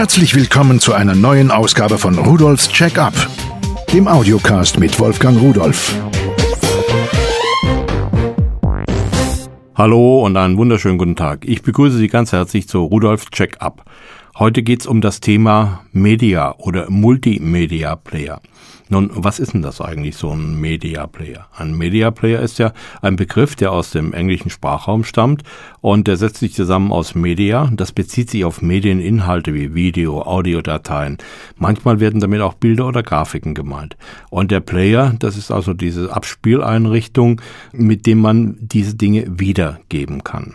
Herzlich willkommen zu einer neuen Ausgabe von Rudolfs Check-up, dem Audiocast mit Wolfgang Rudolf. Hallo und einen wunderschönen guten Tag. Ich begrüße Sie ganz herzlich zu Rudolfs Check-up. Heute geht's um das Thema Media oder Multimedia Player. Nun, was ist denn das eigentlich, so ein Media Player? Ein Media Player ist ja ein Begriff, der aus dem englischen Sprachraum stammt und der setzt sich zusammen aus Media. Das bezieht sich auf Medieninhalte wie Video, Audiodateien. Manchmal werden damit auch Bilder oder Grafiken gemeint. Und der Player, das ist also diese Abspieleinrichtung, mit dem man diese Dinge wiedergeben kann.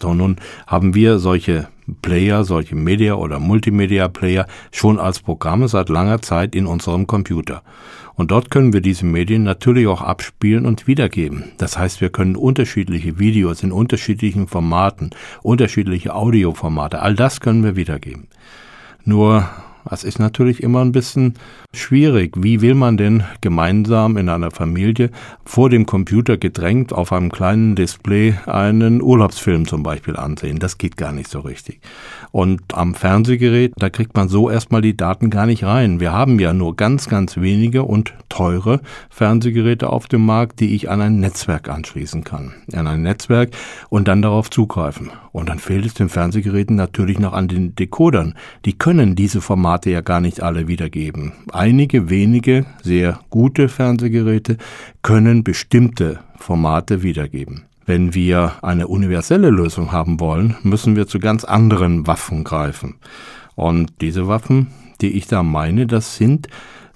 So, nun haben wir solche Player, solche Media- oder Multimedia-Player schon als Programme seit langer Zeit in unserem Computer. Und dort können wir diese Medien natürlich auch abspielen und wiedergeben. Das heißt, wir können unterschiedliche Videos in unterschiedlichen Formaten, unterschiedliche Audioformate, all das können wir wiedergeben. Nur das ist natürlich immer ein bisschen schwierig. Wie will man denn gemeinsam in einer Familie vor dem Computer gedrängt auf einem kleinen Display einen Urlaubsfilm zum Beispiel ansehen? Das geht gar nicht so richtig. Und am Fernsehgerät, da kriegt man so erstmal die Daten gar nicht rein. Wir haben ja nur ganz, ganz wenige und teure Fernsehgeräte auf dem Markt, die ich an ein Netzwerk anschließen kann. An ein Netzwerk und dann darauf zugreifen. Und dann fehlt es den Fernsehgeräten natürlich noch an den Decodern. Die können diese Formate ja gar nicht alle wiedergeben. Einige wenige sehr gute Fernsehgeräte können bestimmte Formate wiedergeben. Wenn wir eine universelle Lösung haben wollen, müssen wir zu ganz anderen Waffen greifen. Und diese Waffen, die ich da meine, das sind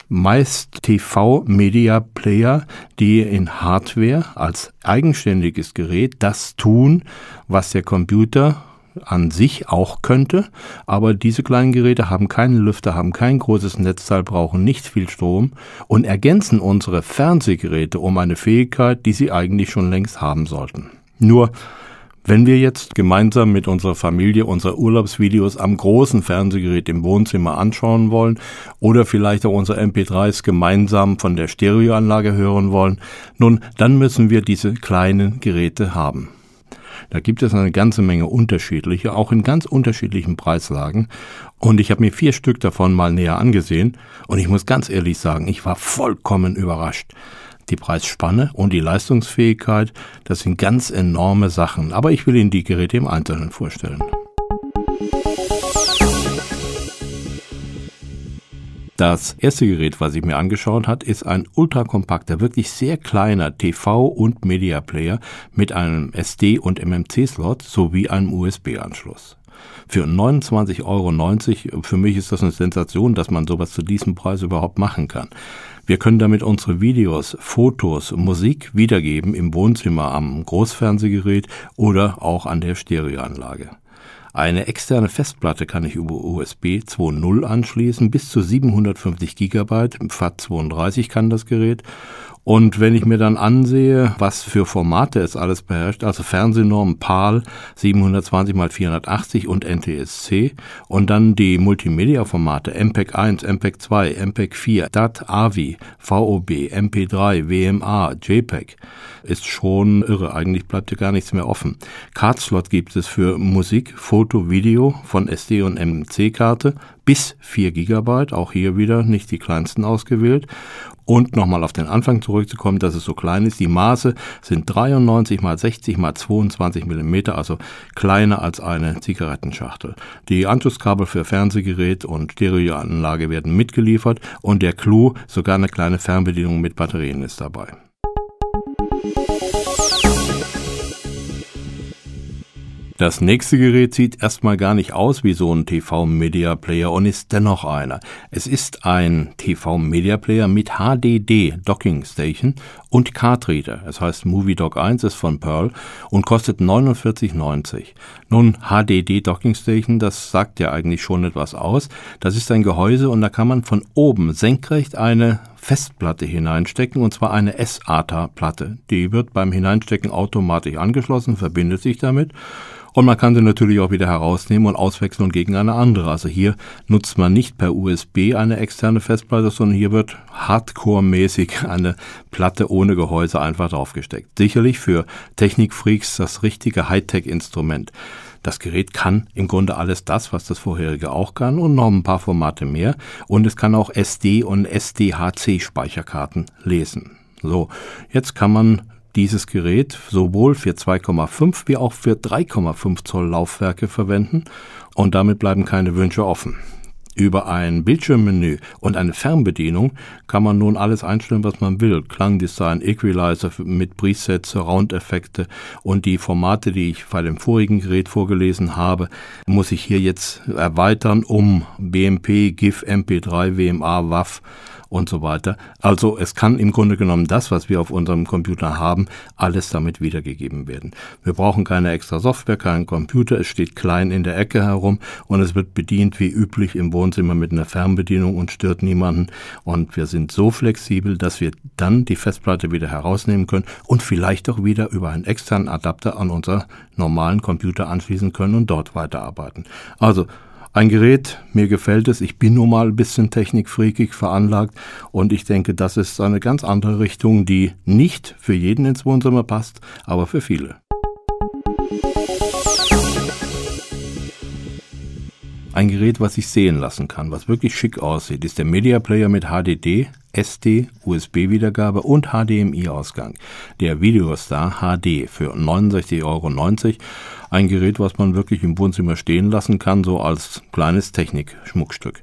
meist TV-Media-Player, die in Hardware als eigenständiges Gerät das tun, was der Computer an sich auch könnte, aber diese kleinen Geräte haben keinen Lüfter, haben kein großes Netzteil, brauchen nicht viel Strom und ergänzen unsere Fernsehgeräte um eine Fähigkeit, die sie eigentlich schon längst haben sollten. Nur wenn wir jetzt gemeinsam mit unserer Familie unsere Urlaubsvideos am großen Fernsehgerät im Wohnzimmer anschauen wollen oder vielleicht auch unsere MP3s gemeinsam von der Stereoanlage hören wollen, nun, dann müssen wir diese kleinen Geräte haben. Da gibt es eine ganze Menge unterschiedliche, auch in ganz unterschiedlichen Preislagen. Und ich habe mir vier Stück davon mal näher angesehen. Und ich muss ganz ehrlich sagen, ich war vollkommen überrascht die Preisspanne und die Leistungsfähigkeit, das sind ganz enorme Sachen. Aber ich will Ihnen die Geräte im Einzelnen vorstellen. Das erste Gerät, was ich mir angeschaut hat, ist ein ultrakompakter, wirklich sehr kleiner TV- und Media-Player mit einem SD- und MMC-Slot sowie einem USB-Anschluss. Für 29,90 Euro, für mich ist das eine Sensation, dass man sowas zu diesem Preis überhaupt machen kann. Wir können damit unsere Videos, Fotos, Musik wiedergeben im Wohnzimmer am Großfernsehgerät oder auch an der Stereoanlage. Eine externe Festplatte kann ich über USB 2.0 anschließen, bis zu 750 Gigabyte, FAT32 kann das Gerät und wenn ich mir dann ansehe, was für Formate es alles beherrscht, also Fernsehnorm PAL 720 x 480 und NTSC und dann die Multimedia-Formate MPEG 1, MPEG 2, MPEG 4, DAT, AVI, VOB, MP3, WMA, JPEG, ist schon irre. Eigentlich bleibt hier gar nichts mehr offen. Cardslot gibt es für Musik, Foto, Video von SD und MC-Karte bis 4 GB, auch hier wieder nicht die kleinsten ausgewählt. Und nochmal auf den Anfang zurückzukommen, dass es so klein ist. Die Maße sind 93 mal 60 mal 22 Millimeter, also kleiner als eine Zigarettenschachtel. Die Anschlusskabel für Fernsehgerät und Stereoanlage werden mitgeliefert und der Clou, sogar eine kleine Fernbedienung mit Batterien ist dabei. Das nächste Gerät sieht erstmal gar nicht aus wie so ein TV-Media Player und ist dennoch einer. Es ist ein TV-Media Player mit HDD Docking Station und Card. Es heißt Movie Dock 1 ist von Pearl und kostet 49,90. Nun, HDD Docking Station, das sagt ja eigentlich schon etwas aus. Das ist ein Gehäuse und da kann man von oben senkrecht eine Festplatte hineinstecken, und zwar eine SATA-Platte. Die wird beim Hineinstecken automatisch angeschlossen, verbindet sich damit und man kann sie natürlich auch wieder herausnehmen und auswechseln gegen eine andere. Also hier nutzt man nicht per USB eine externe Festplatte, sondern hier wird hardcore-mäßig eine Platte ohne Gehäuse einfach draufgesteckt. Sicherlich für Technikfreaks das richtige Hightech-Instrument. Das Gerät kann im Grunde alles das, was das vorherige auch kann und noch ein paar Formate mehr. Und es kann auch SD und SDHC Speicherkarten lesen. So, jetzt kann man dieses Gerät sowohl für 2,5 wie auch für 3,5 Zoll Laufwerke verwenden und damit bleiben keine Wünsche offen. Über ein Bildschirmmenü und eine Fernbedienung kann man nun alles einstellen, was man will. Klangdesign, Equalizer mit Presets, Surround-Effekte und die Formate, die ich bei dem vorigen Gerät vorgelesen habe, muss ich hier jetzt erweitern um BMP, GIF, MP3, WMA, WAV und so weiter. Also es kann im Grunde genommen das, was wir auf unserem Computer haben, alles damit wiedergegeben werden. Wir brauchen keine extra Software, keinen Computer, es steht klein in der Ecke herum und es wird bedient wie üblich im Wohnzimmer mit einer Fernbedienung und stört niemanden. Und wir sind so flexibel, dass wir dann die Festplatte wieder herausnehmen können und vielleicht auch wieder über einen externen Adapter an unser normalen Computer anschließen können und dort weiterarbeiten. Also ein Gerät, mir gefällt es, ich bin nun mal ein bisschen technikfreakig veranlagt und ich denke, das ist eine ganz andere Richtung, die nicht für jeden ins Wohnzimmer passt, aber für viele. Ein Gerät, was sich sehen lassen kann, was wirklich schick aussieht, ist der Media Player mit HDD, SD, USB-Wiedergabe und HDMI-Ausgang. Der Videostar HD für 69,90 Euro. Ein Gerät, was man wirklich im Wohnzimmer stehen lassen kann, so als kleines Technik-Schmuckstück.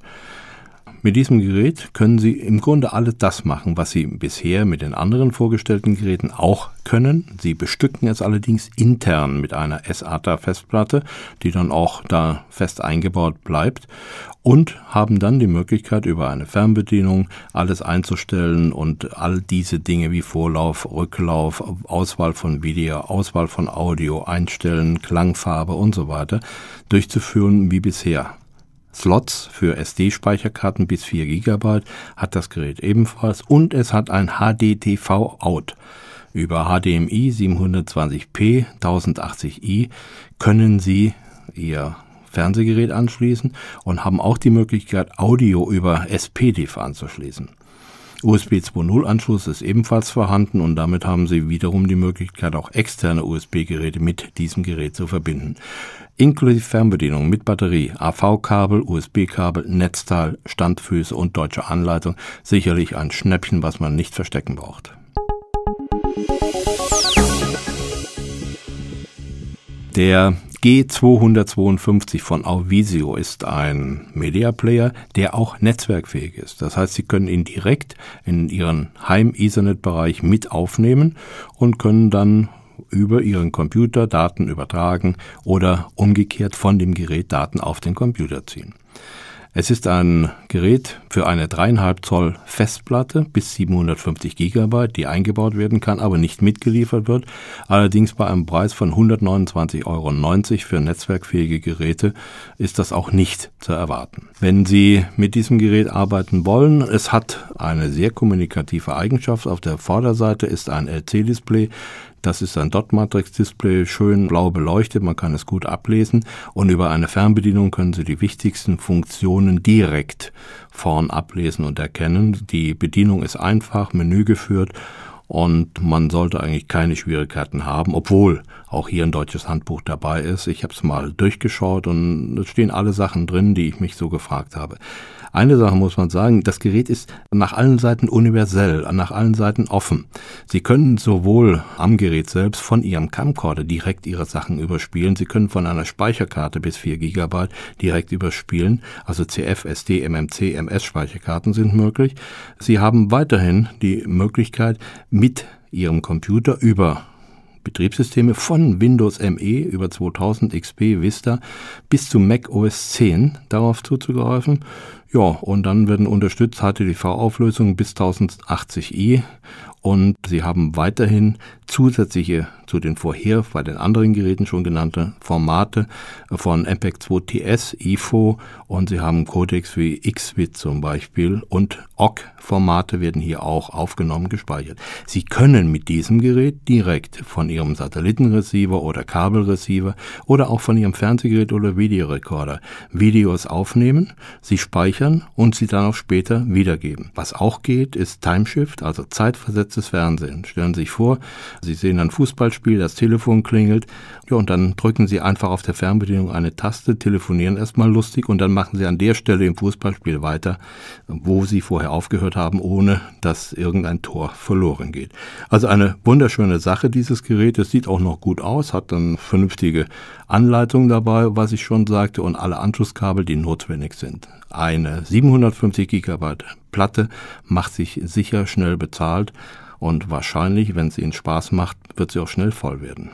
Mit diesem Gerät können Sie im Grunde alles das machen, was Sie bisher mit den anderen vorgestellten Geräten auch können. Sie bestücken es allerdings intern mit einer SATA-Festplatte, die dann auch da fest eingebaut bleibt und haben dann die Möglichkeit, über eine Fernbedienung alles einzustellen und all diese Dinge wie Vorlauf, Rücklauf, Auswahl von Video, Auswahl von Audio, Einstellen, Klangfarbe und so weiter durchzuführen wie bisher. Slots für SD-Speicherkarten bis 4 GB hat das Gerät ebenfalls und es hat ein HDTV-Out. Über HDMI 720p 1080i können Sie Ihr Fernsehgerät anschließen und haben auch die Möglichkeit, Audio über SPDIF anzuschließen. USB 2.0 Anschluss ist ebenfalls vorhanden und damit haben Sie wiederum die Möglichkeit, auch externe USB-Geräte mit diesem Gerät zu verbinden. Inklusive Fernbedienung mit Batterie, AV-Kabel, USB-Kabel, Netzteil, Standfüße und deutsche Anleitung. Sicherlich ein Schnäppchen, was man nicht verstecken braucht. Der G252 von Auvisio ist ein Media Player, der auch netzwerkfähig ist. Das heißt, Sie können ihn direkt in Ihren Heim-Ethernet-Bereich mit aufnehmen und können dann über Ihren Computer Daten übertragen oder umgekehrt von dem Gerät Daten auf den Computer ziehen. Es ist ein Gerät für eine dreieinhalb Zoll Festplatte bis 750 Gigabyte, die eingebaut werden kann, aber nicht mitgeliefert wird. Allerdings bei einem Preis von 129,90 Euro für netzwerkfähige Geräte ist das auch nicht zu erwarten. Wenn Sie mit diesem Gerät arbeiten wollen, es hat eine sehr kommunikative Eigenschaft. Auf der Vorderseite ist ein LC-Display, das ist ein Dot-Matrix-Display, schön blau beleuchtet, man kann es gut ablesen und über eine Fernbedienung können Sie die wichtigsten Funktionen direkt vorn ablesen und erkennen. Die Bedienung ist einfach, Menü geführt und man sollte eigentlich keine Schwierigkeiten haben, obwohl auch hier ein deutsches Handbuch dabei ist. Ich habe es mal durchgeschaut und es stehen alle Sachen drin, die ich mich so gefragt habe. Eine Sache muss man sagen, das Gerät ist nach allen Seiten universell, nach allen Seiten offen. Sie können sowohl am Gerät selbst von Ihrem Camcorder direkt Ihre Sachen überspielen, Sie können von einer Speicherkarte bis 4 GB direkt überspielen, also CF, SD, MMC, MS Speicherkarten sind möglich. Sie haben weiterhin die Möglichkeit, mit Ihrem Computer über Betriebssysteme von Windows ME über 2000 XP Vista bis zu Mac OS 10 darauf zuzugreifen. Ja, und dann werden unterstützt HTTV-Auflösungen bis 1080i und sie haben weiterhin zusätzliche zu den vorher bei den anderen Geräten schon genannte Formate von MPEG 2 TS, IFO und sie haben Codecs wie XBit zum Beispiel und OGG-Formate werden hier auch aufgenommen, gespeichert. Sie können mit diesem Gerät direkt von Ihrem Satellitenreceiver oder Kabelreceiver oder auch von Ihrem Fernsehgerät oder Videorekorder Videos aufnehmen, sie speichern und sie dann auch später wiedergeben. Was auch geht, ist Timeshift, also zeitversetztes Fernsehen. Stellen Sie sich vor, Sie sehen ein Fußballspiel Fußballspiel, das Telefon klingelt, ja, und dann drücken Sie einfach auf der Fernbedienung eine Taste, telefonieren erstmal lustig und dann machen Sie an der Stelle im Fußballspiel weiter, wo Sie vorher aufgehört haben, ohne dass irgendein Tor verloren geht. Also eine wunderschöne Sache, dieses Gerät. Es sieht auch noch gut aus, hat dann vernünftige Anleitungen dabei, was ich schon sagte, und alle Anschlusskabel, die notwendig sind. Eine 750 Gigabyte Platte macht sich sicher schnell bezahlt und wahrscheinlich, wenn sie Ihnen Spaß macht, wird sie auch schnell voll werden.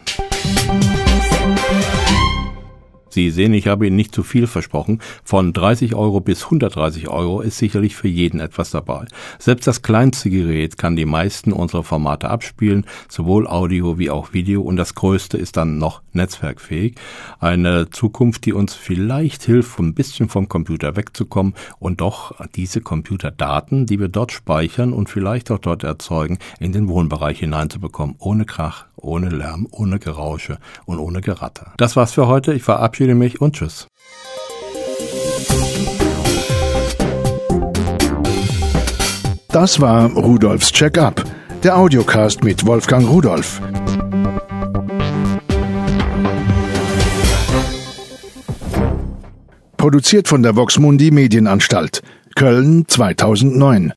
Sie sehen, ich habe Ihnen nicht zu viel versprochen. Von 30 Euro bis 130 Euro ist sicherlich für jeden etwas dabei. Selbst das kleinste Gerät kann die meisten unserer Formate abspielen, sowohl Audio wie auch Video und das größte ist dann noch netzwerkfähig. Eine Zukunft, die uns vielleicht hilft, ein bisschen vom Computer wegzukommen und doch diese Computerdaten, die wir dort speichern und vielleicht auch dort erzeugen, in den Wohnbereich hineinzubekommen, ohne Krach, ohne Lärm, ohne Gerausche und ohne Geratter. Das war's für heute. Ich verabschiede mich und tschüss. Das war Rudolfs Check-up, der Audiocast mit Wolfgang Rudolf. Produziert von der Voxmundi Medienanstalt, Köln 2009.